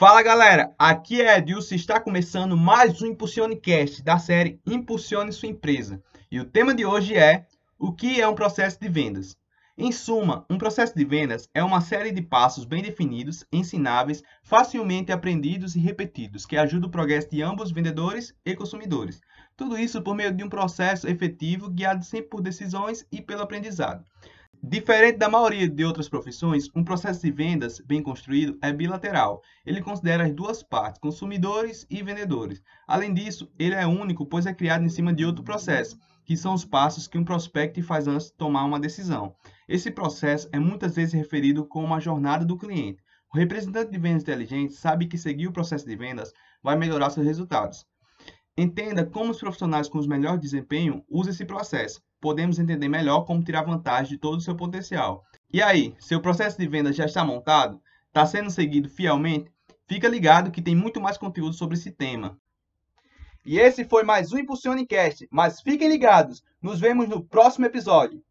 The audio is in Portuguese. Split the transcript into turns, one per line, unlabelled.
Fala galera, aqui é Edilson e está começando mais um Impulsionecast da série Impulsione Sua Empresa. E o tema de hoje é o que é um processo de vendas. Em suma, um processo de vendas é uma série de passos bem definidos, ensináveis, facilmente aprendidos e repetidos, que ajudam o progresso de ambos vendedores e consumidores. Tudo isso por meio de um processo efetivo guiado sempre por decisões e pelo aprendizado. Diferente da maioria de outras profissões, um processo de vendas bem construído é bilateral. Ele considera as duas partes, consumidores e vendedores. Além disso, ele é único, pois é criado em cima de outro processo, que são os passos que um prospect faz antes de tomar uma decisão. Esse processo é muitas vezes referido como a jornada do cliente. O representante de vendas inteligente sabe que seguir o processo de vendas vai melhorar seus resultados. Entenda como os profissionais com os melhores desempenho usam esse processo. Podemos entender melhor como tirar vantagem de todo o seu potencial. E aí, seu processo de venda já está montado? Está sendo seguido fielmente? Fica ligado que tem muito mais conteúdo sobre esse tema. E esse foi mais um Impulsionecast, mas fiquem ligados, nos vemos no próximo episódio.